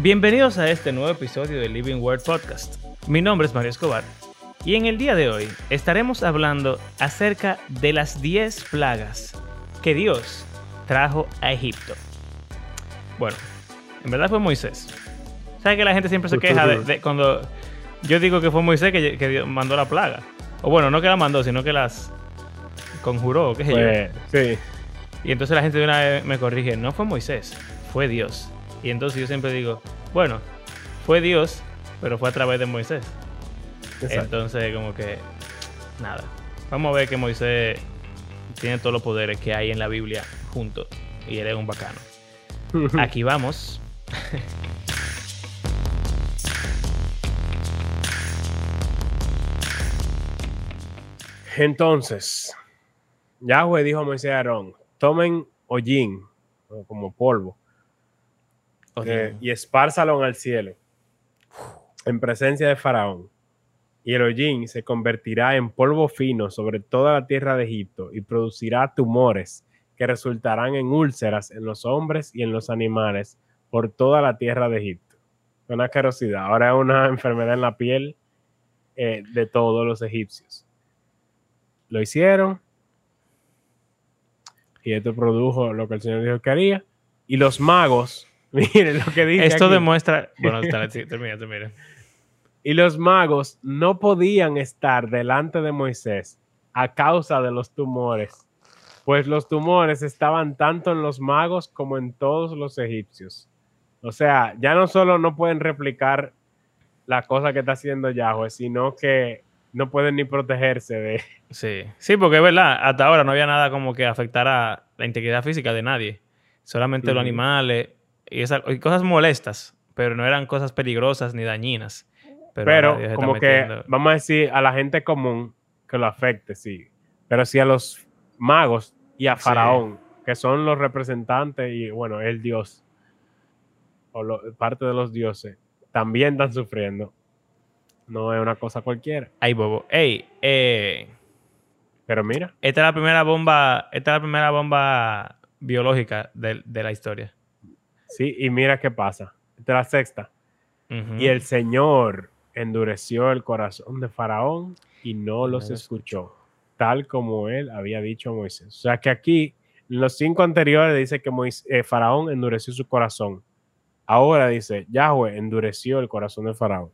Bienvenidos a este nuevo episodio de Living Word Podcast. Mi nombre es Mario Escobar y en el día de hoy estaremos hablando acerca de las 10 plagas que Dios trajo a Egipto. Bueno, en verdad fue Moisés. ¿Sabes que la gente siempre se queja de, cuando yo digo que fue Moisés que, que Dios mandó la plaga? O bueno, no que la mandó, sino que las conjuró, qué sé yo. Pues, sí. Y entonces la gente de una vez me corrige, no fue Moisés, fue Dios. Y entonces yo siempre digo, bueno, fue Dios, pero fue a través de Moisés. Exacto. Entonces, como que, nada. Vamos a ver que Moisés tiene todos los poderes que hay en la Biblia juntos. Y él es un bacano. Aquí vamos. Entonces, Yahweh dijo a Moisés y a Aarón, tomen hollín, como polvo, eh, y espárzalo al cielo, en presencia de Faraón. Y el hollín se convertirá en polvo fino sobre toda la tierra de Egipto y producirá tumores que resultarán en úlceras en los hombres y en los animales por toda la tierra de Egipto. Una asquerosidad. Ahora es una enfermedad en la piel eh, de todos los egipcios. Lo hicieron. Y esto produjo lo que el Señor dijo que haría. Y los magos, miren lo que dice. Esto aquí. demuestra. Bueno, termina, termina. Y los magos no podían estar delante de Moisés a causa de los tumores, pues los tumores estaban tanto en los magos como en todos los egipcios. O sea, ya no solo no pueden replicar la cosa que está haciendo Yahweh, sino que no pueden ni protegerse de... Sí, sí, porque es verdad, hasta ahora no había nada como que afectara la integridad física de nadie. Solamente los animales y, cosas molestas, pero no eran cosas peligrosas ni dañinas. Pero, como que, metiendo- vamos a decir, a la gente común que lo afecte, sí. Pero sí a los magos y a Sí. Faraón, que son los representantes y, bueno, el dios, o lo- parte de los dioses, también están sufriendo. No es una cosa cualquiera. Ay, bobo. Ey, eh, Pero mira, esta es la primera bomba, esta es la primera bomba biológica de, de la historia. Sí, y mira qué pasa. Esta es la sexta. Y el Señor endureció el corazón de Faraón y no los escuchó, tal como él había dicho a Moisés. O sea que aquí, en los cinco anteriores, dice que Mois- eh, Faraón endureció su corazón. Ahora dice, Yahweh endureció el corazón de Faraón,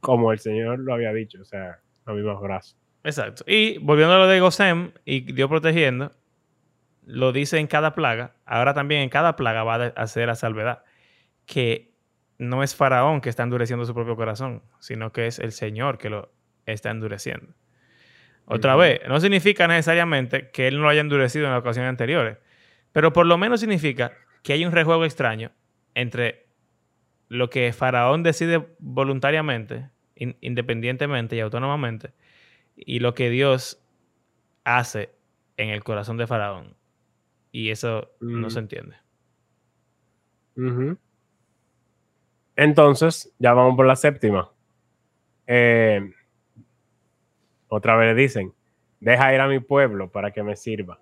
como el Señor lo había dicho. O sea, los mismos brazos. Exacto. Y volviendo a lo de Gosem y Dios protegiendo, lo dice en cada plaga. Ahora también en cada plaga va a hacer la salvedad. Que no es Faraón que está endureciendo su propio corazón, sino que es el Señor que lo está endureciendo. Otra vez, no significa necesariamente que él no lo haya endurecido en las ocasiones anteriores, pero por lo menos significa que hay un rejuego extraño entre lo que Faraón decide voluntariamente, in- independientemente y autónomamente, y lo que Dios hace en el corazón de Faraón. Y eso no se entiende. Entonces, ya vamos por la séptima. Eh, otra vez le dicen, deja ir a mi pueblo para que me sirva.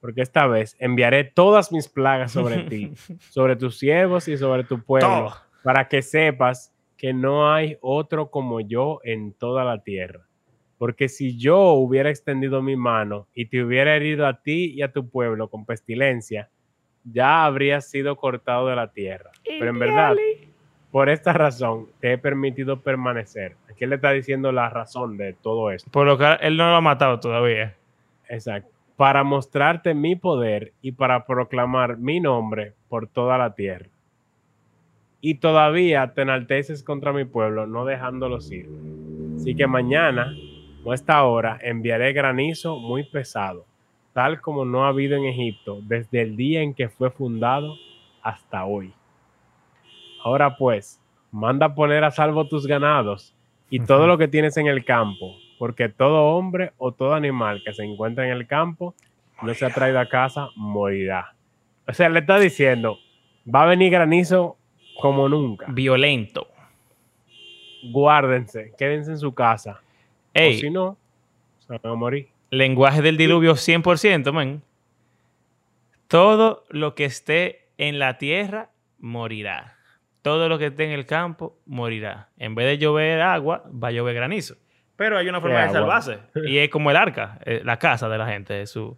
Porque esta vez enviaré todas mis plagas sobre ti, sobre tus siervos y sobre tu pueblo, Todo. para que sepas que no hay otro como yo en toda la tierra. Porque si yo hubiera extendido mi mano y te hubiera herido a ti y a tu pueblo con pestilencia, ya habrías sido cortado de la tierra. Pero en verdad, por esta razón te he permitido permanecer. Aquí él le está diciendo la razón de todo esto. Por lo que él no lo ha matado todavía. Exacto. Para mostrarte mi poder y para proclamar mi nombre por toda la tierra. Y todavía te enalteces contra mi pueblo, no dejándolos ir. Así que mañana, o a esta hora, enviaré granizo muy pesado, tal como no ha habido en Egipto desde el día en que fue fundado hasta hoy. Ahora pues, manda poner a salvo tus ganados y todo lo que tienes en el campo, porque todo hombre o todo animal que se encuentra en el campo no se ha traído a casa, morirá. O sea, le está diciendo, va a venir granizo como nunca. Violento. Guárdense, quédense en su casa. Ey, O si no, se van a morir. lenguaje del diluvio 100%, man. Todo lo que esté en la tierra morirá. todo lo que esté en el campo morirá. En vez de llover agua, va a llover granizo. Pero hay una forma de salvarse. Y es como el arca, eh, la casa de la gente, es su,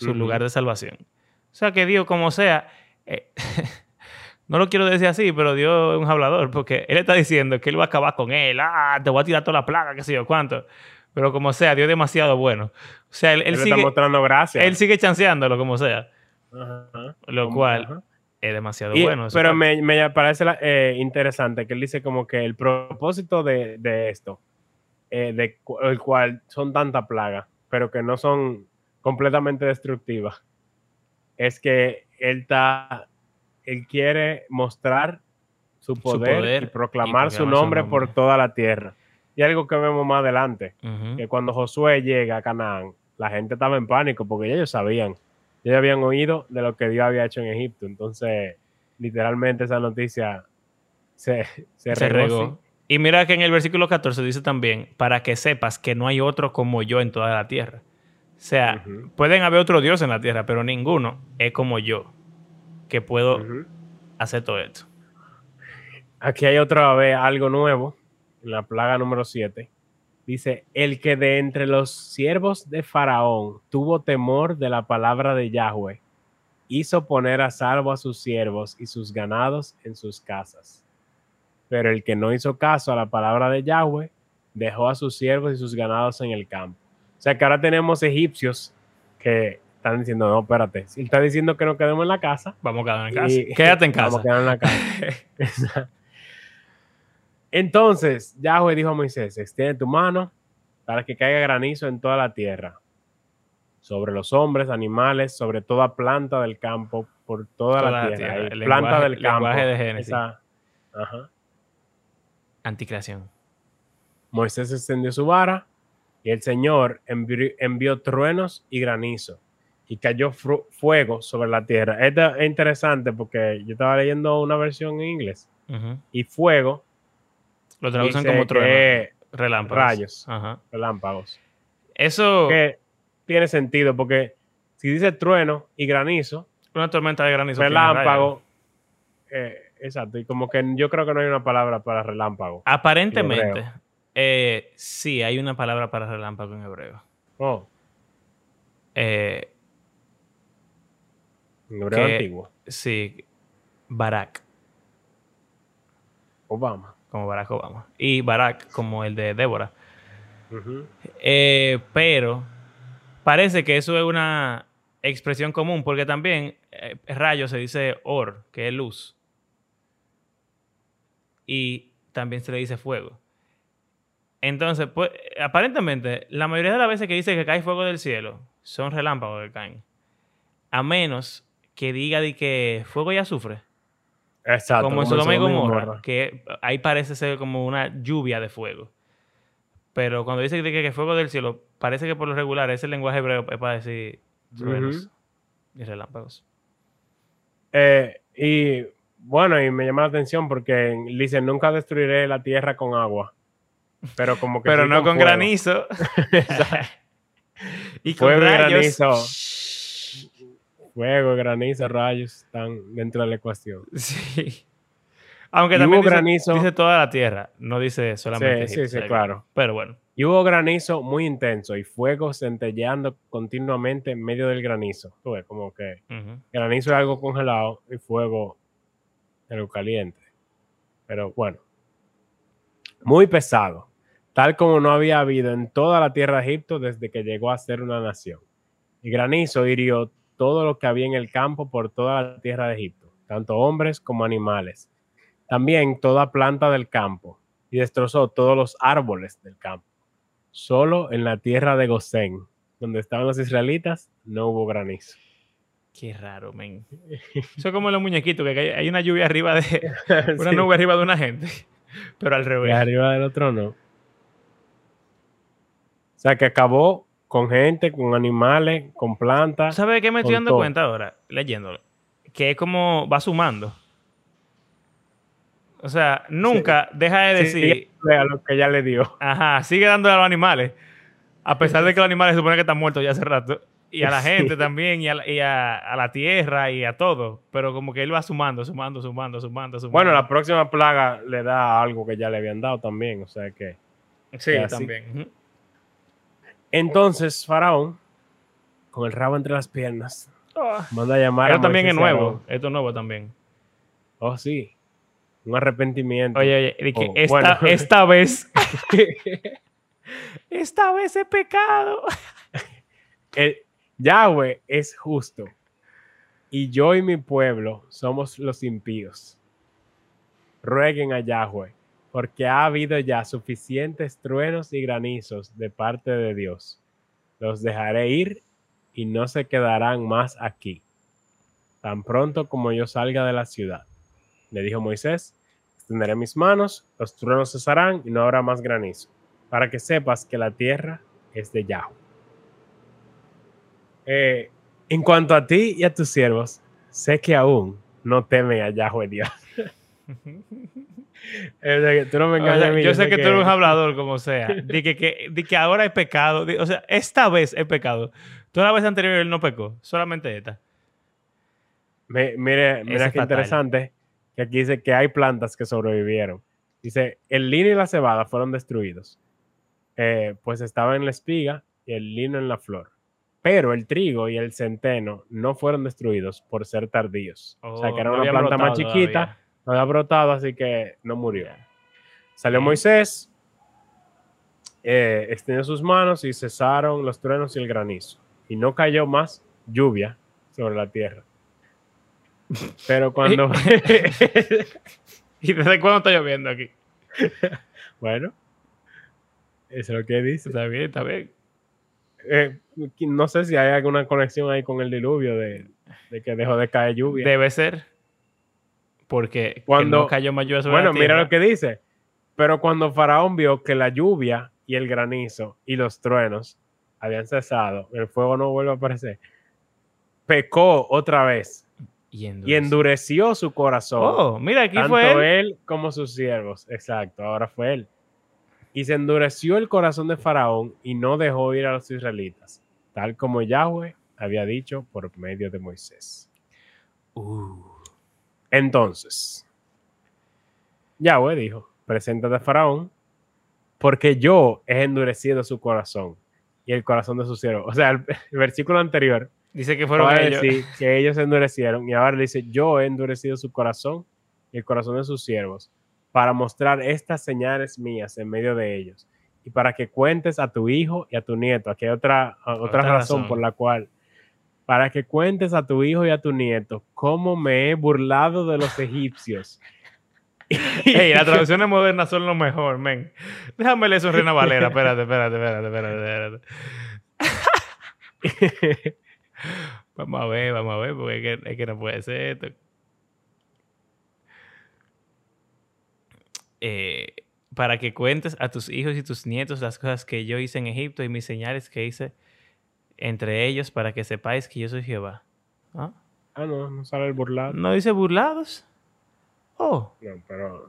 lugar de salvación. O sea que Dios, como sea, eh, no lo quiero decir así, pero Dios es un hablador, porque Él está diciendo que Él va a acabar con Él. Ah, te voy a tirar toda la plaga, qué sé yo, cuánto. Pero como sea, Dios es demasiado bueno. O sea, Él, sigue... Está mostrando gracias. Él sigue chanceándolo, como sea. Lo cual es demasiado bueno. Pero me, parece eh, interesante que él dice como que el propósito de, esto, eh, de el cual son tanta plaga, pero que no son completamente destructivas, es que él está, él quiere mostrar su poder, y proclamar su nombre, por toda la tierra. Y algo que vemos más adelante, que cuando Josué llega a Canaán, la gente estaba en pánico porque ellos sabían ya habían oído de lo que Dios había hecho en Egipto. Entonces, literalmente esa noticia se, se, regó. Y mira que en el versículo 14 dice también, para que sepas que no hay otro como yo en toda la tierra. O sea, pueden haber otro Dios en la tierra, pero ninguno es como yo, que puedo hacer todo esto. Aquí hay otra vez algo nuevo, en la plaga número 7. Dice, el que de entre los siervos de Faraón tuvo temor de la palabra de Yahweh, hizo poner a salvo a sus siervos y sus ganados en sus casas. Pero el que no hizo caso a la palabra de Yahweh, dejó a sus siervos y sus ganados en el campo. O sea que ahora tenemos egipcios que están diciendo, no, espérate, si está diciendo que no quedemos en la casa, vamos a quedar en casa. Quédate en casa. Vamos a quedar en la casa. Entonces, Yahweh dijo a Moisés, extiende tu mano para que caiga granizo en toda la tierra, sobre los hombres, animales, sobre toda planta del campo, por toda, la, tierra. planta del campo. de Génesis. Anticreación. Moisés extendió su vara y el Señor envió, truenos y granizo y cayó fuego sobre la tierra. Esto es interesante porque yo estaba leyendo una versión en inglés y fuego lo traducen como trueno. Relámpagos. Rayos. Relámpagos. Eso. Que tiene sentido porque si dice trueno y granizo. Una tormenta de granizo. Relámpago. Eh, exacto. Y como que yo creo que no hay una palabra para relámpago. Aparentemente. Eh, sí, hay una palabra para relámpago en hebreo. Oh. Eh, en hebreo antiguo. Sí. Barak. Obama como Barack Obama. Y Barack como el de Débora. Eh, pero parece que eso es una expresión común, porque también eh, rayo se dice or, que es luz. Y también se le dice fuego. Entonces, pues, aparentemente, la mayoría de las veces que dice que cae fuego del cielo, son relámpagos que caen. A menos que diga de que fuego y azufre. Exacto. Como en Sodoma y Gomorra, que ahí parece ser como una lluvia de fuego. Pero cuando dice que, que, fuego del cielo, parece que por lo regular ese lenguaje hebreo es para decir truenos y relámpagos. Eh, y bueno, y me llama la atención porque dice, nunca destruiré la tierra con agua. Pero como que Pero no con, granizo. y con granizo fuego, granizo, rayos están dentro de la ecuación. Sí. Aunque también hubo dice, granizo, dice toda la tierra, no dice solamente. Sí, sí, sí, claro. Pero bueno. Y hubo granizo muy intenso y fuego centelleando continuamente en medio del granizo. Tú ves, como que granizo es algo congelado y fuego algo caliente. Pero bueno, muy pesado, tal como no había habido en toda la tierra de Egipto desde que llegó a ser una nación. Y granizo hirió todo lo que había en el campo por toda la tierra de Egipto, tanto hombres como animales. También toda planta del campo, y destrozó todos los árboles del campo. Solo en la tierra de Gosén, donde estaban los israelitas, no hubo granizo. Qué raro, men. Eso es como los muñequitos, que hay una lluvia arriba de. Una nube arriba de una gente. Pero al revés. Y arriba del otro no. O sea que acabó con gente, con animales, con plantas. ¿Sabes qué me estoy dando cuenta ahora? Leyéndolo. Que es como va sumando. O sea, nunca deja de decir. a lo que ya le dio. Ajá, sigue dándole a los animales. A pesar de que los animales se supone que están muertos ya hace rato. y a la gente también, y, a, la tierra, y a todo. Pero como que él va sumando, sumando, sumando, sumando, sumando. Bueno, la próxima plaga le da algo que ya le habían dado también, o sea que... Sí, también. Entonces, Faraón, con el rabo entre las piernas, ah. manda a llamar Esto también es nuevo, esto es nuevo también. Oh, sí. Un arrepentimiento. Oye, oye, oh, esta, esta vez... esta vez es pecado. El, Yahweh es justo y yo y mi pueblo somos los impíos. Rueguen a Yahweh, porque ha habido ya suficientes truenos y granizos de parte de Dios. Los dejaré ir y no se quedarán más aquí, tan pronto como yo salga de la ciudad. Le dijo Moisés, extenderé mis manos, los truenos cesarán y no habrá más granizo, para que sepas que la tierra es de Yahweh. Eh, en cuanto a ti y a tus siervos, sé que aún no temen a Yahweh Dios. tú no me engañas yo, sé que, tú eres un hablador, como sea. De que, que, ahora es pecado. o sea, esta vez es pecado. Toda la vez anterior él no pecó, solamente esta. mire, mira qué interesante. Que aquí dice que hay plantas que sobrevivieron. Dice, el lino y la cebada fueron destruidos. Eh, pues estaba en la espiga y el lino en la flor pero el trigo y el centeno no fueron destruidos por ser tardíos. o sea, que era oh, una planta más chiquita, no había brotado, así que no murió. Salió Moisés, eh, extendió sus manos y cesaron los truenos y el granizo. Y no cayó más lluvia sobre la tierra. Pero cuando... ¿Y desde cuándo está lloviendo aquí? bueno, eso es lo que dice. Está bien, está bien. Eh, no sé si hay alguna conexión ahí con el diluvio de, que dejó de caer lluvia. Debe ser. Porque cuando cayó más lluvia Bueno, mira lo que dice. Pero cuando Faraón vio que la lluvia y el granizo y los truenos habían cesado, el fuego no vuelve a aparecer, pecó otra vez y endureció, su corazón. Oh, mira, aquí tanto fue él como sus siervos. Exacto, ahora fue él. Y se endureció el corazón de Faraón y no dejó ir a los israelitas, tal como Yahweh había dicho por medio de Moisés. Uh. Entonces, Yahweh dijo, preséntate a Faraón, porque yo he endurecido su corazón y el corazón de su siervo. O sea, el, versículo anterior dice que fueron ellos. que ellos se endurecieron y ahora dice, yo he endurecido su corazón y el corazón de sus siervos para mostrar estas señales mías en medio de ellos y para que cuentes a tu hijo y a tu nieto. Aquí hay otra, otra, razón, por la cual, para que cuentes a tu hijo y a tu nieto cómo me he burlado de los egipcios. Ey, las traducciones modernas son lo mejor, men. Déjame leer eso, Reina Valera. Espérate, espérate, espérate, espérate. vamos a ver, vamos a ver, porque es que no puede ser esto. Eh, para que cuentes a tus hijos y tus nietos las cosas que yo hice en Egipto y mis señales que hice entre ellos para que sepáis que yo soy Jehová. ¿Ah? ah no, no sale el burlado. ¿No dice burlados? Oh. No, pero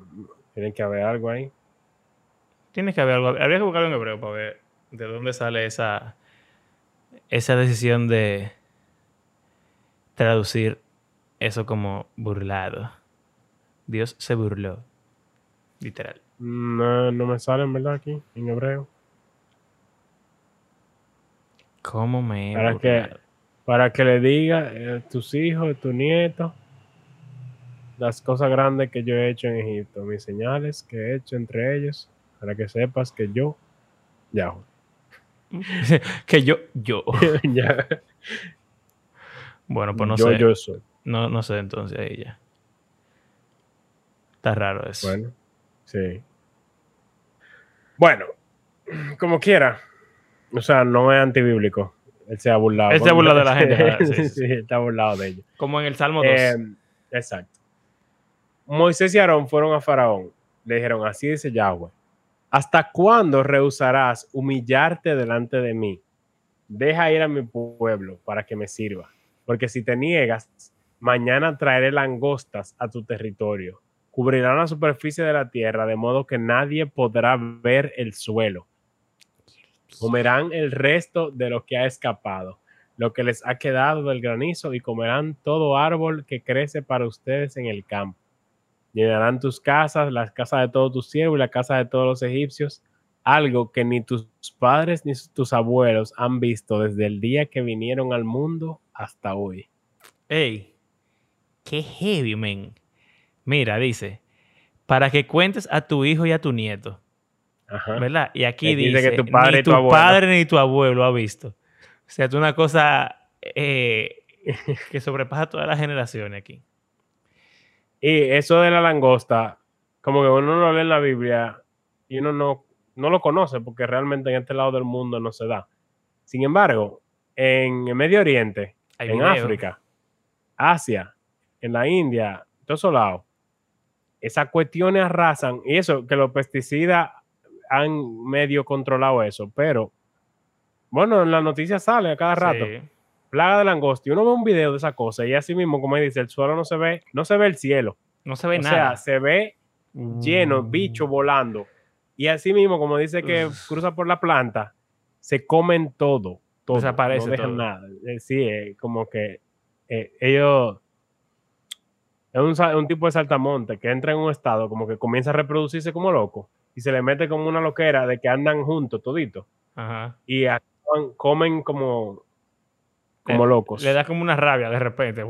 tiene que haber algo ahí. Tiene que haber algo. Habría que buscarlo en hebreo para ver de dónde sale esa, esa decisión de traducir eso como burlado. Dios se burló. Literal. No, no me sale en verdad aquí, en hebreo. ¿Cómo me para que Para que le diga a eh, tus hijos, tus nietos, las cosas grandes que yo he hecho en Egipto, mis señales que he hecho entre ellos, para que sepas que yo, ya. que yo, yo. ya. Bueno, pues no yo, sé. Yo soy. No, no sé entonces ahí ya. Está raro eso. Bueno. Sí. Bueno, como quiera. O sea, no es antibíblico. Él se ha burlado. Él se ha burlado de la gente. sí, sí, está burlado de ellos. Como en el Salmo 2. Eh, exacto. Moisés y Aarón fueron a Faraón. Le dijeron, así dice Yahweh. ¿Hasta cuándo rehusarás humillarte delante de mí? Deja ir a mi pueblo para que me sirva. Porque si te niegas, mañana traeré langostas a tu territorio cubrirán la superficie de la tierra de modo que nadie podrá ver el suelo. Comerán el resto de lo que ha escapado. lo que les ha quedado del granizo y comerán todo árbol que crece para ustedes en el campo. Llenarán tus casas, las casas de todos tus siervos y la casa de todos los egipcios, algo que ni tus padres ni tus abuelos han visto desde el día que vinieron al mundo hasta hoy. Ey, qué heavy, men. Mira, dice, para que cuentes a tu hijo y a tu nieto. ¿Verdad? Y aquí dice, que tu padre ni tu, padre ni tu abuelo ha visto. O sea, es una cosa eh, que sobrepasa todas las generaciones aquí. Y eso de la langosta, como que uno lo lee en la Biblia y uno no, no lo conoce porque realmente en este lado del mundo no se da. Sin embargo, en el Medio Oriente, en África, Asia, en la India, todos esos lados, esas cuestiones arrasan. Y eso, que los pesticidas han medio controlado eso, pero bueno, en la noticia sale a cada rato. Plaga de langosta. Y uno ve un video de esa cosa y así mismo, como dice, el suelo no se ve, no se ve el cielo. No se ve nada. O sea, se ve lleno, mm. bicho volando. Y así mismo, como dice que cruza por la planta, se comen todo. todo Desaparece no dejan nada. Eh, sí, como que eh, ellos es un, un, tipo de saltamonte que entra en un estado como que comienza a reproducirse como loco y se le mete como una loquera de que andan juntos toditos. Y comen como, como locos. Le da como una rabia de repente.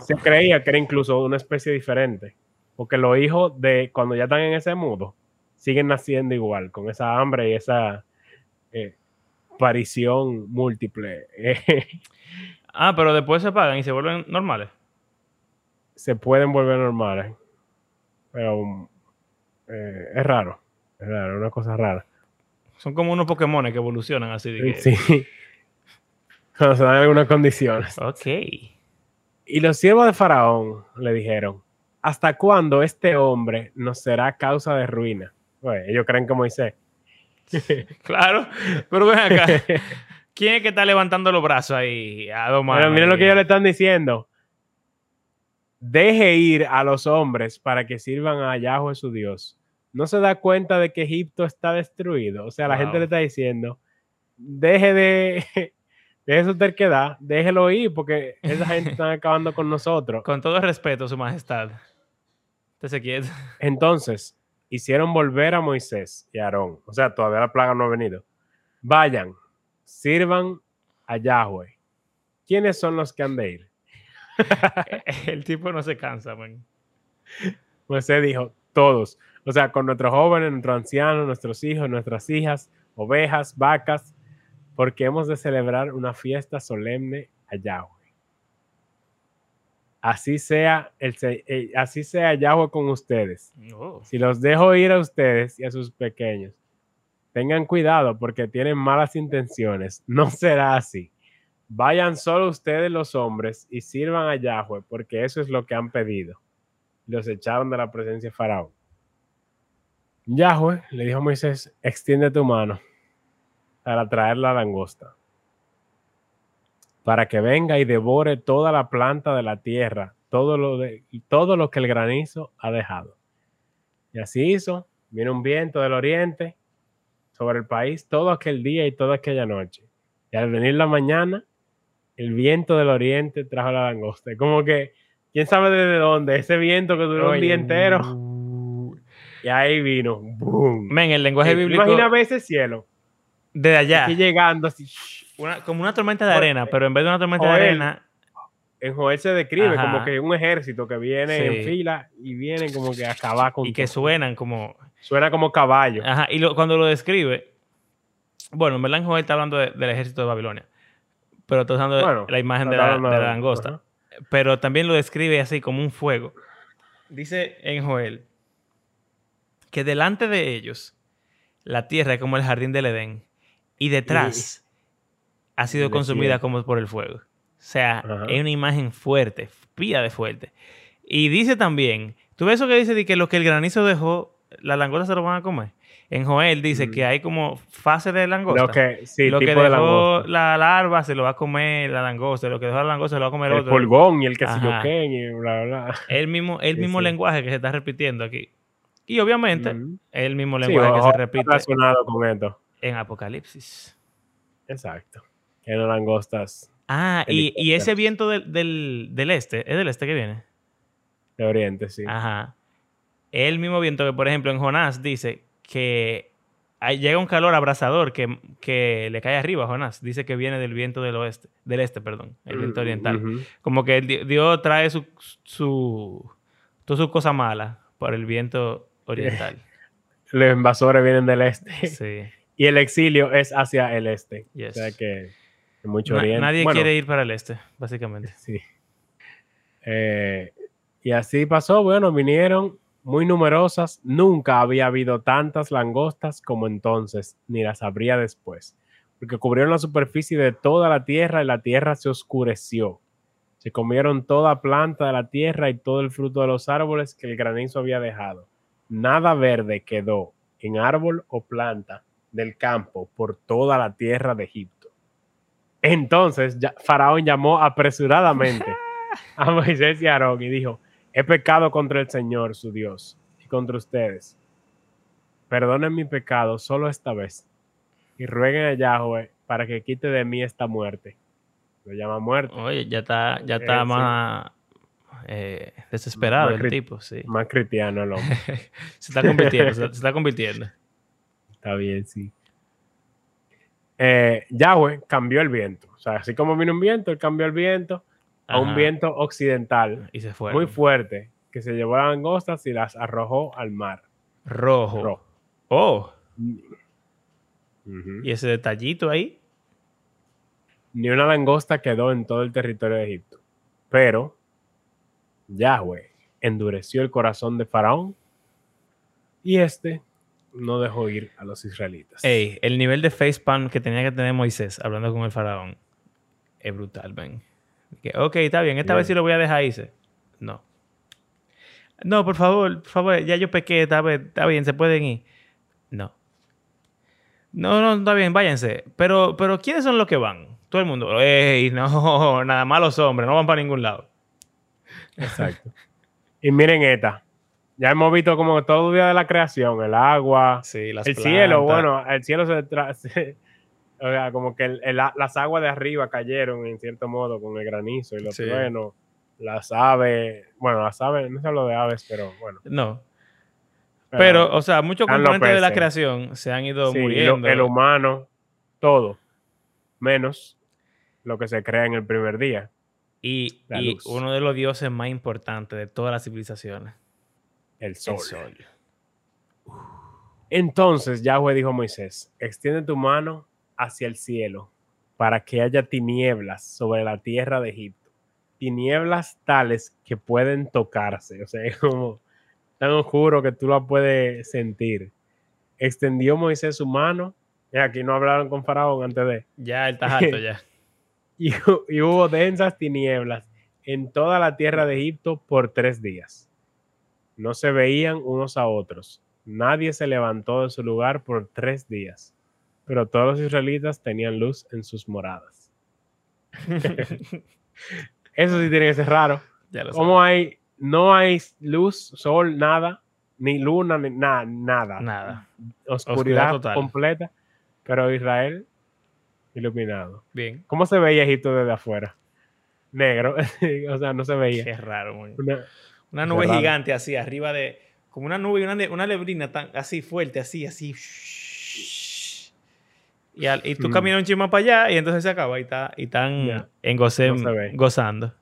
Se creía que era incluso una especie diferente. Porque los hijos de cuando ya están en ese mudo siguen naciendo igual, con esa hambre y esa eh, aparición múltiple. ah, pero después se pagan y se vuelven normales. Se pueden volver normales. Pero eh, es raro. Es raro, una cosa rara. Son como unos Pokémon que evolucionan así. De Sí. Cuando se dan algunas condiciones. Ok. Y los siervos de Faraón le dijeron: ¿Hasta cuándo este hombre nos será causa de ruina? ellos creen que Moisés. claro, pero ven acá. ¿Quién es que está levantando los brazos ahí a dos miren lo que ellos le están diciendo. Deje ir a los hombres para que sirvan a Yahweh su Dios no se da cuenta de que Egipto está destruido. O sea, la gente le está diciendo, deje de, de su terquedad, déjelo ir, porque esa gente está acabando con nosotros. Con todo respeto, su majestad. Entonces, hicieron volver a Moisés y a Aarón. O sea, todavía la plaga no ha venido. Vayan, sirvan a Yahweh. ¿Quiénes son los que han de ir? El tipo no se cansa, man. Moisés dijo, todos. O sea, con nuestros jóvenes, nuestros ancianos, nuestros hijos, nuestras hijas, ovejas, vacas, porque hemos de celebrar una fiesta solemne a Yahweh. Así sea, el, eh, así sea Yahweh con ustedes. Oh. Si los dejo ir a ustedes y a sus pequeños, tengan cuidado porque tienen malas intenciones. No será así. Vayan solo ustedes los hombres y sirvan a Yahweh porque eso es lo que han pedido. Los echaron de la presencia de Faraón. Yahweh le dijo a Moisés, extiende tu mano para traer la langosta, para que venga y devore toda la planta de la tierra, todo lo, de, todo lo que el granizo ha dejado. Y así hizo, vino un viento del oriente sobre el país todo aquel día y toda aquella noche. Y al venir la mañana, el viento del oriente trajo la langosta. Como que, ¿quién sabe desde dónde? Ese viento que duró un día entero y ahí vino. ¡Boom! Men, el lenguaje bíblico. Imagina a veces cielo. Desde allá. Aquí llegando así. como una tormenta de arena, pero en vez de una tormenta de arena. En Joel se describe como que un ejército que viene en fila y viene como que a acabar con. Y que suenan como. Suena como caballo. Ajá. Y cuando lo describe. Bueno, en verdad en Joel está hablando del ejército de Babilonia. Pero está usando la imagen de la, de la langosta. Pero también lo describe así como un fuego. Dice en Joel que delante de ellos la tierra es como el jardín del Edén y detrás ha sido consumida como por el fuego. O sea, es una imagen fuerte, pía de fuerte. Y dice también, ¿tú ves eso que dice de que lo que el granizo dejó, las langostas se lo van a comer? En Joel dice que hay como fase de langosta. Lo que, sí, lo que dejó la larva se lo va a comer la langosta, lo que dejó la langosta se lo va a comer el otro. El polgón y el que se y bla, bla. El mismo, el mismo lenguaje que se está repitiendo aquí. Y obviamente, el mismo lenguaje que se repite con esto. en Apocalipsis. Exacto. Las langostas Ah, y, ese viento del, del, este, ¿es del este que viene? De oriente, sí. Ajá. El mismo viento que, por ejemplo, en Jonás dice que llega un calor abrasador que, que, le cae arriba a Jonás. Dice que viene del viento del oeste, del este, perdón, el viento mm, oriental. Como que Dios trae su, su, toda su cosa mala por el viento oriental. Los invasores vienen del este. Sí. Y el exilio es hacia el este. O sea que mucho oriente. Nadie quiere ir para el este, básicamente. Sí. Eh, y así pasó, bueno, vinieron muy numerosas, nunca había habido tantas langostas como entonces, ni las habría después, porque cubrieron la superficie de toda la tierra y la tierra se oscureció. Se comieron toda planta de la tierra y todo el fruto de los árboles que el granizo había dejado. Nada verde quedó en árbol o planta del campo por toda la tierra de Egipto. Entonces Faraón llamó apresuradamente a Moisés y a Aarón y dijo, He pecado contra el Señor, su Dios, y contra ustedes. Perdonen mi pecado solo esta vez. Y rueguen a Yahweh para que quite de mí esta muerte. Lo llama muerte. Oye, ya está, ya está más eh, desesperado el tipo, sí. Más cristiano el hombre. se está convirtiendo, se, está convirtiendo. Está bien, sí. Eh, Yahweh cambió el viento. O sea, así como vino un viento, él cambió el viento a un viento occidental y se fue. muy fuerte que se llevó las langostas y las arrojó al mar. Rojo. Oh. ¿Y ese detallito ahí? Ni una langosta quedó en todo el territorio de Egipto. Pero Yahweh endureció el corazón de Faraón y este no dejó ir a los israelitas. Ey, el nivel de facepalm que tenía que tener Moisés hablando con el faraón es brutal, ven ok, está bien, esta vez sí lo voy a dejar irse. No. No, por favor, por favor, ya yo pequé, está, está bien, se pueden ir. No. No, no, está bien, váyanse. Pero, pero ¿quiénes son los que van? Todo el mundo. Ey, no, nada más los hombres, no van para ningún lado. Exacto. y miren esta. Ya hemos visto como todo el día de la creación, el agua, el cielo, bueno, el cielo se, o sea, como que las aguas de arriba cayeron en cierto modo con el granizo y los truenos, las aves, bueno, las aves, no sé lo de aves, pero bueno. No. Pero, o sea, muchos componentes de la creación se han ido muriendo. el humano, todo, menos lo que se crea en el primer día. Y, uno de los dioses más importantes de todas las civilizaciones. El sol. El sol. Entonces Yahweh dijo a Moisés, extiende tu mano hacia el cielo para que haya tinieblas sobre la tierra de Egipto. Tinieblas tales que pueden tocarse. O sea, es como tan juro que tú lo puedes sentir. Extendió Moisés su mano. Y aquí no hablaron con Faraón antes de. Ya, él está alto ya. y, y hubo densas tinieblas en toda la tierra de Egipto por tres días. No se veían unos a otros. Nadie se levantó de su lugar por tres días pero todos los israelitas tenían luz en sus moradas. Eso sí tiene que ser raro. ¿Cómo hay, no hay luz, sol, nada, ni luna, ni nada, nada. Nada. Oscuridad, completa, pero Israel iluminado. Bien. ¿Cómo se veía Egipto desde afuera? Negro, o sea, no se veía. Qué raro, muy. Una, nube gigante así, arriba de, como una nube, una, una lebrina tan así fuerte, así, así. Y, y tú mm. caminas un chisme para allá y entonces se acaba y, está, y están en gozando.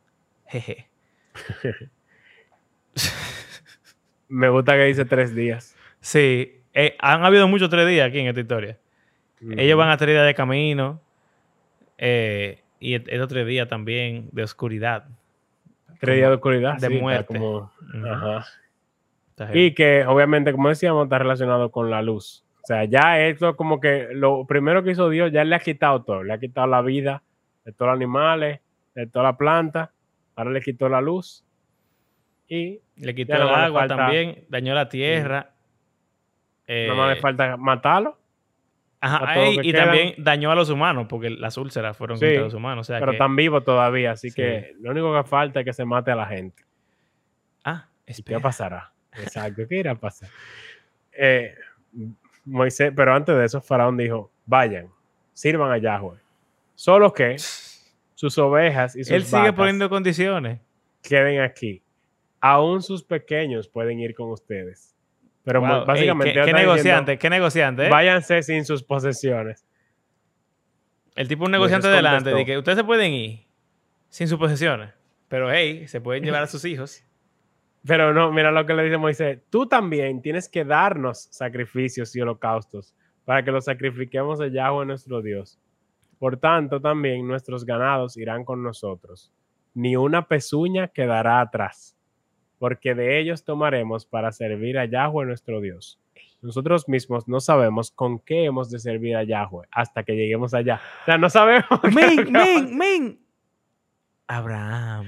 Jeje. Me gusta que dice tres días. Sí, eh, han habido muchos tres días aquí en esta historia. Ellos van a tres días de camino eh, y es otro día también de oscuridad. Tres días de oscuridad. De muerte. Ajá. Y que obviamente, como decíamos, está relacionado con la luz. O sea, ya esto como que lo primero que hizo Dios, ya le ha quitado todo. Le ha quitado la vida de todos los animales, de toda la planta. Ahora le quitó la luz. Y le quitó el agua también, dañó la tierra. no más le eh, falta matarlo. Ajá, y, también dañó a los humanos, porque las úlceras fueron contra los humanos. pero están vivos todavía, así que lo único que falta es que se mate a la gente. Ah, ¿Qué pasará? Exacto, ¿qué irá a pasar? Eh, Moisés, pero antes de eso, Faraón dijo: Vayan, sirvan a Yahweh. Solo que, sus ovejas y sus Él sigue poniendo condiciones. Queden aquí. Aún sus pequeños pueden ir con ustedes. Pero básicamente. ¿qué, negociante? ¿Qué negociante? Eh? Váyanse sin sus posesiones. El tipo un negociante delante de que ustedes se pueden ir sin sus posesiones. Pero hey, se pueden llevar a sus hijos. Pero no, mira lo que le dice Moisés. Tú también tienes que darnos sacrificios y holocaustos para que los sacrifiquemos a Yahweh nuestro Dios. Por tanto, también nuestros ganados irán con nosotros. Ni una pezuña quedará atrás, porque de ellos tomaremos para servir a Yahweh nuestro Dios. Nosotros mismos no sabemos con qué hemos de servir a Yahweh hasta que lleguemos allá. O sea, no sabemos. Men, men, men. Abraham.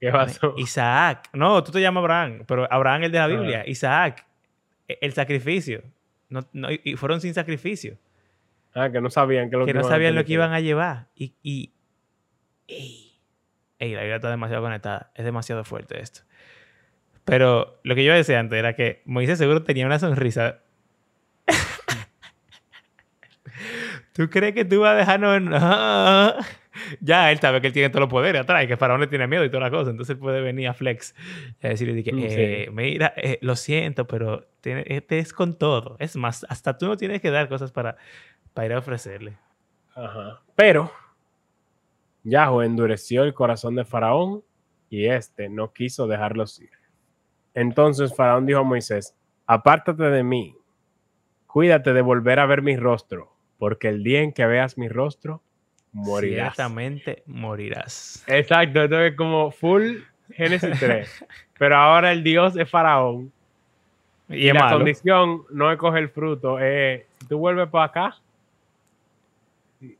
¿Qué pasó? Isaac. No, tú te llamas Abraham, pero Abraham es el de la Biblia. Ah. Isaac. E, el sacrificio. No, y fueron sin sacrificio. Ah, que no sabían que lo que, no sabían lo que iban a llevar. Y, y ey, la vida está demasiado conectada. Es demasiado fuerte esto. Pero lo que yo decía antes era que Moisés seguro tenía una sonrisa. ¿Tú crees que tú vas a dejarnos.? No. ya él sabe que él tiene todos los poderes atrás y que Faraón le tiene miedo y toda la cosa. Entonces él puede venir a Flex y decirle: que, mm, eh, Mira, eh, lo siento, pero este es con todo. Es más, hasta tú no tienes que dar cosas para, para ir a ofrecerle. Ajá. Pero Yahweh endureció el corazón de Faraón y éste no quiso dejarlos ir. Entonces Faraón dijo a Moisés, apártate de mí, cuídate de volver a ver mi rostro, porque el día en que veas mi rostro, morirás. Ciertamente morirás. Exacto, esto es como full Génesis 3. Pero ahora el Dios es Faraón. Y, la condición no es coger el fruto, es si tú vuelves para acá,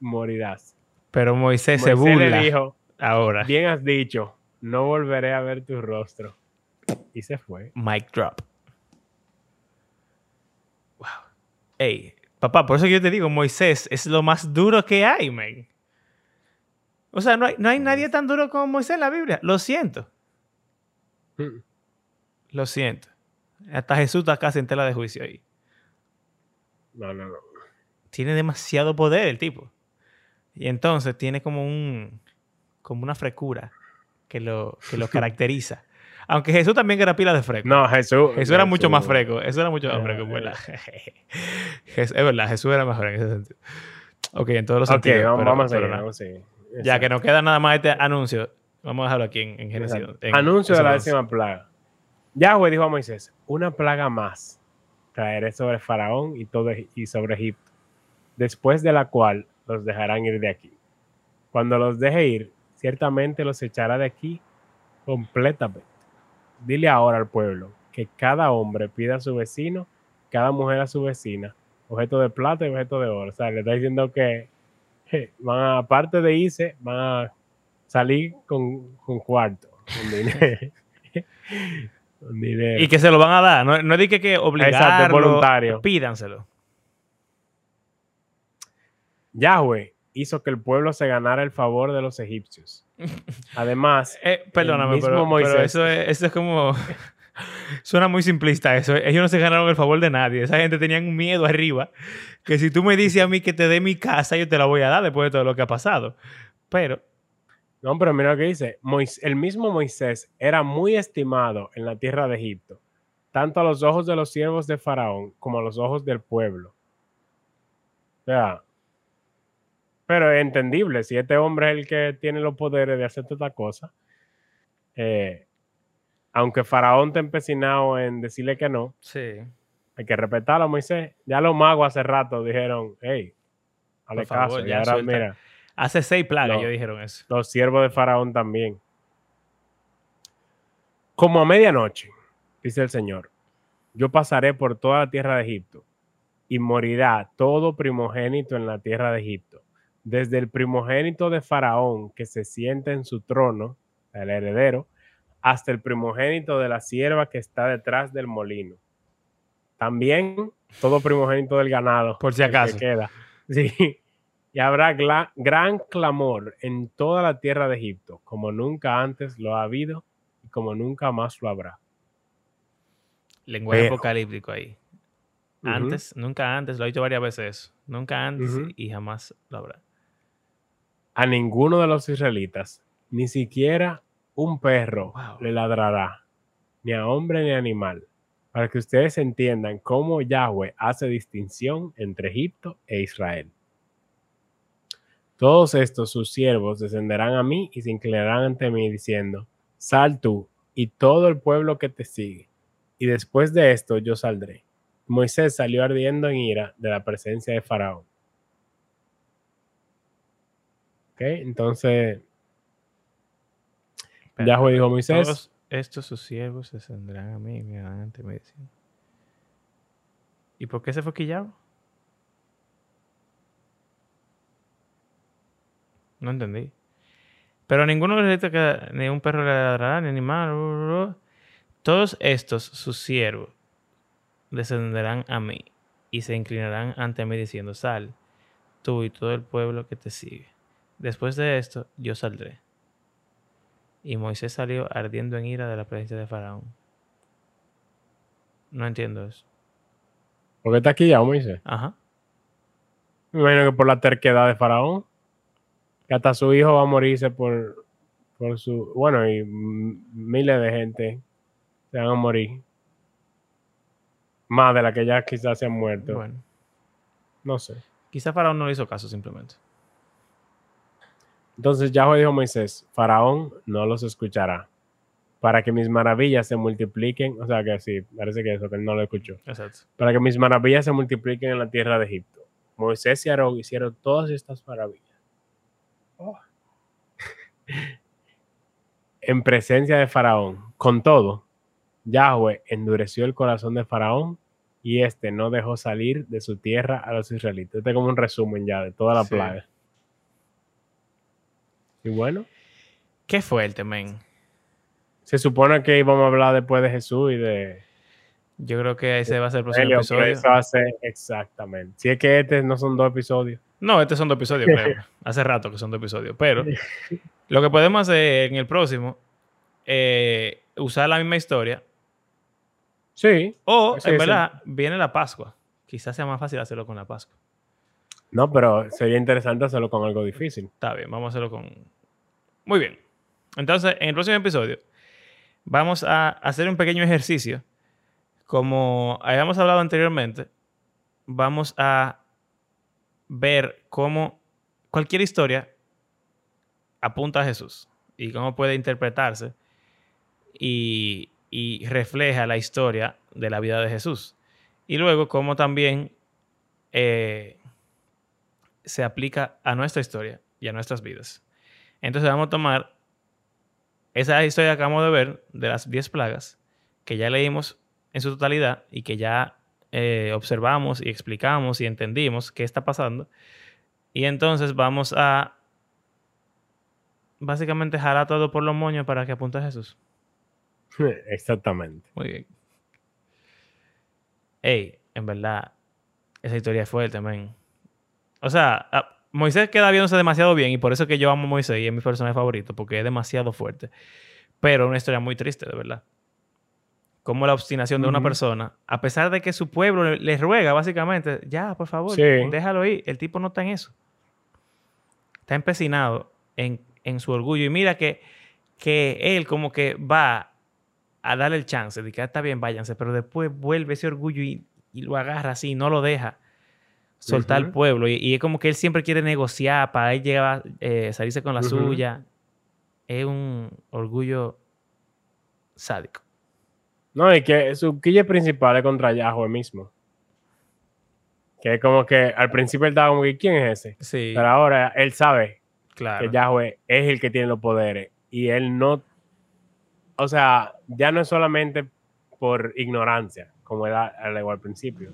morirás. Pero Moisés, se burla. Le dijo, ahora. Bien has dicho, no volveré a ver tu rostro. Y se fue. Mic drop. Wow. Ey, papá, por eso que yo te digo, Moisés es lo más duro que hay, man. O sea, no hay, no hay nadie tan duro como Moisés en la Biblia. Lo siento. Hmm. Lo siento. Hasta Jesús está casi en tela de juicio ahí. No, no, no. Tiene demasiado poder el tipo. Y entonces tiene como un como una frecura que lo, que lo caracteriza. Aunque Jesús también era pila de freco. No, Jesús. Jesús era mucho más freco. Eso era mucho más freco, es verdad, Jesús era mejor en ese sentido. Ok, en todos los sentidos. Ok, vamos, a seguir, Ya que nos queda nada más este anuncio, vamos a dejarlo aquí en, en Anuncio de la décima plaga. Yahweh dijo a Moisés: Una plaga más traeré sobre Faraón y, todo, y sobre Egipto, después de la cual los dejarán ir de aquí. Cuando los deje ir, ciertamente los echará de aquí completamente. Dile ahora al pueblo que cada hombre pida a su vecino, cada mujer a su vecina, objeto de plata y objeto de oro. O sea, le está diciendo que van a, aparte de irse, van a salir con, con cuarto, con dinero. Y que se lo van a dar. No, no dije que obligarlo. Exacto, voluntario. Pídanselo. Yahweh hizo que el pueblo se ganara el favor de los egipcios. Además, eh, perdóname, pero, eso, es, como... Suena muy simplista eso. Ellos no se ganaron el favor de nadie. Esa gente tenía un miedo arriba. Que si tú me dices a mí que te dé mi casa, yo te la voy a dar después de todo lo que ha pasado. Pero... No, pero mira lo que dice. el mismo Moisés era muy estimado en la tierra de Egipto, tanto a los ojos de los siervos de Faraón como a los ojos del pueblo. O sea, pero es entendible, si este hombre es el que tiene los poderes de hacer toda cosa, eh, aunque Faraón te empecinado en decirle que no, sí. hay que respetarlo, Moisés. Ya los magos hace rato dijeron, hey, a caso. y ahora mira. Hace seis plagas ellos dijeron eso. Los siervos de Faraón también. Como a medianoche, dice el Señor, yo pasaré por toda la tierra de Egipto y morirá todo primogénito en la tierra de Egipto desde el primogénito de Faraón que se sienta en su trono, el heredero, hasta el primogénito de la sierva que está detrás del molino. También todo primogénito del ganado. Por si acaso. queda. Sí. Y habrá gran clamor en toda la tierra de Egipto, como nunca antes lo ha habido y como nunca más lo habrá. Lenguaje apocalíptico ahí. Antes, nunca antes, lo he dicho varias veces, nunca antes y jamás lo habrá. A ninguno de los israelitas, ni siquiera un perro le ladrará, ni a hombre ni a animal, para que ustedes entiendan cómo Yahweh hace distinción entre Egipto e Israel. Todos estos sus siervos descenderán a mí y se inclinarán ante mí diciendo, sal tú y todo el pueblo que te sigue, y después de esto yo saldré. Moisés salió ardiendo en ira de la presencia de Faraón. Ok, entonces Yahweh dijo a Moisés. Todos estos sus siervos descenderán a mí y me dan ante mí. ¿Y por qué se fue quillado? No entendí. Pero ninguno les dice que ni un perro le ladrará, ni animal. Todos estos, sus siervos, descenderán a mí y se inclinarán ante mí diciendo, sal, tú y todo el pueblo que te sigue. Después de esto, yo saldré. Y Moisés salió ardiendo en ira de la presencia de Faraón. No entiendo eso. ¿Por qué está aquí ya Moisés? Ajá. Me imagino que por la terquedad de Faraón que hasta su hijo va a morirse por, por su, bueno, y miles de gente se van a morir. Más de la que ya quizás se han muerto. Bueno. No sé. Quizás Faraón no le hizo caso simplemente. Entonces Yahweh dijo a Moisés, Faraón no los escuchará, para que mis maravillas se multipliquen, o sea que sí, parece que eso, que él no lo escuchó. Exacto. Para que mis maravillas se multipliquen en la tierra de Egipto. Moisés y Aarón hicieron todas estas maravillas Oh. en presencia de Faraón. Con todo, Yahweh endureció el corazón de Faraón y este no dejó salir de su tierra a los israelitas. Este es como un resumen ya de toda la plaga. Y bueno. Qué fuerte, men. Se supone que íbamos a hablar después de Jesús y de. Yo creo que ese va a ser el próximo episodio. exactamente. Si es que este no son dos episodios. No, estos son dos episodios, creo. Hace rato que son dos episodios. Pero lo que podemos hacer en el próximo, eh, usar la misma historia. Sí. O, en verdad, viene la Pascua. Quizás sea más fácil hacerlo con la Pascua. No, pero sería interesante hacerlo con algo difícil. Está bien, vamos a hacerlo con. Muy bien. Entonces, en el próximo episodio, vamos a hacer un pequeño ejercicio. Como habíamos hablado anteriormente, vamos a ver cómo cualquier historia apunta a Jesús y cómo puede interpretarse y, refleja la historia de la vida de Jesús. Y luego cómo también eh, se aplica a nuestra historia y a nuestras vidas. Entonces vamos a tomar esa historia que acabamos de ver de las 10 plagas, que ya leímos en su totalidad y que ya eh, observamos y explicamos y entendimos qué está pasando. Y entonces vamos a básicamente jalar todo por los moños para que apunte a Jesús. Exactamente. Muy bien. Ey, en verdad, esa historia es fuerte, man. O sea, Moisés queda viéndose demasiado bien y por eso que yo amo a Moisés y es mi personaje favorito, porque es demasiado fuerte. Pero una historia muy triste, de verdad como la obstinación de una persona, a pesar de que su pueblo le, ruega básicamente, ya, por favor, déjalo ir. El tipo no está en eso. Está empecinado en, su orgullo. Y mira que, que él como que va a darle el chance de que ah, está bien, váyanse, pero después vuelve ese orgullo y, lo agarra así, no lo deja soltar al pueblo. Y, es como que él siempre quiere negociar para él llegar, eh, salirse con la suya. Es un orgullo sádico. No, y que su quille principal es contra Yahweh mismo. Que es como que al principio él estaba como que, ¿quién es ese? Sí. Pero ahora él sabe claro. que Yahweh es el que tiene los poderes. Y él no. O sea, ya no es solamente por ignorancia, como era al, principio,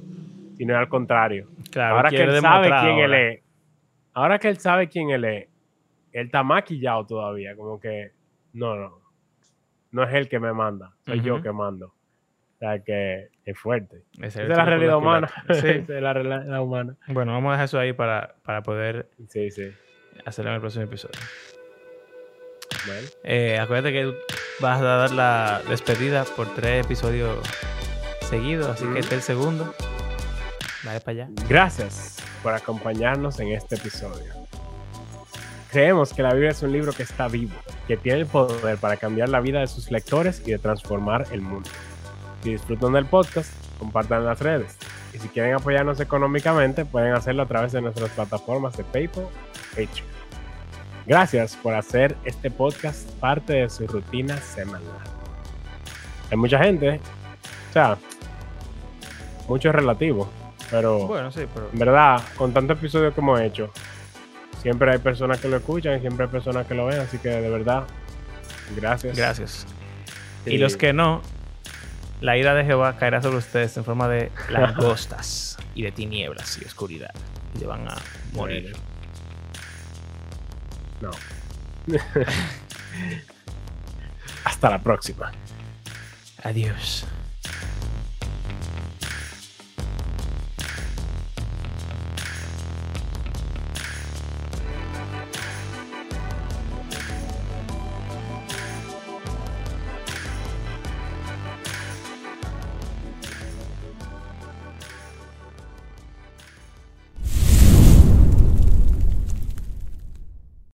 sino al contrario. Claro, ahora que él sabe quién él es, ahora que él sabe quién él es, él está maquillado todavía, como que, no, no, no es él que me manda, soy yo que mando. O sea que es fuerte. Esa es la realidad humana. Sí. es la realidad humana. Bueno, vamos a dejar eso ahí para, poder sí, sí. hacerlo en el próximo episodio. Bueno. Eh, acuérdate que vas a dar la despedida por tres episodios seguidos, así que este es el segundo. Para allá. Gracias por acompañarnos en este episodio. creemos que la Biblia es un libro que está vivo, que tiene el poder para cambiar la vida de sus lectores y de transformar el mundo. Si disfrutan del podcast, compartan las redes. Y si quieren apoyarnos económicamente, pueden hacerlo a través de nuestras plataformas de PayPal Patreon. Gracias por hacer este podcast parte de su rutina semanal. Hay mucha gente, o sea, mucho es relativo, pero, bueno, sí, pero... en verdad, con tantos episodios que hemos hecho, siempre hay personas que lo escuchan y siempre hay personas que lo ven, así que de verdad, gracias. Gracias. Y los que no, la ira de Jehová caerá sobre ustedes en forma de langostas y de tinieblas y oscuridad. Y van a morir. No. Hasta la próxima. Adiós.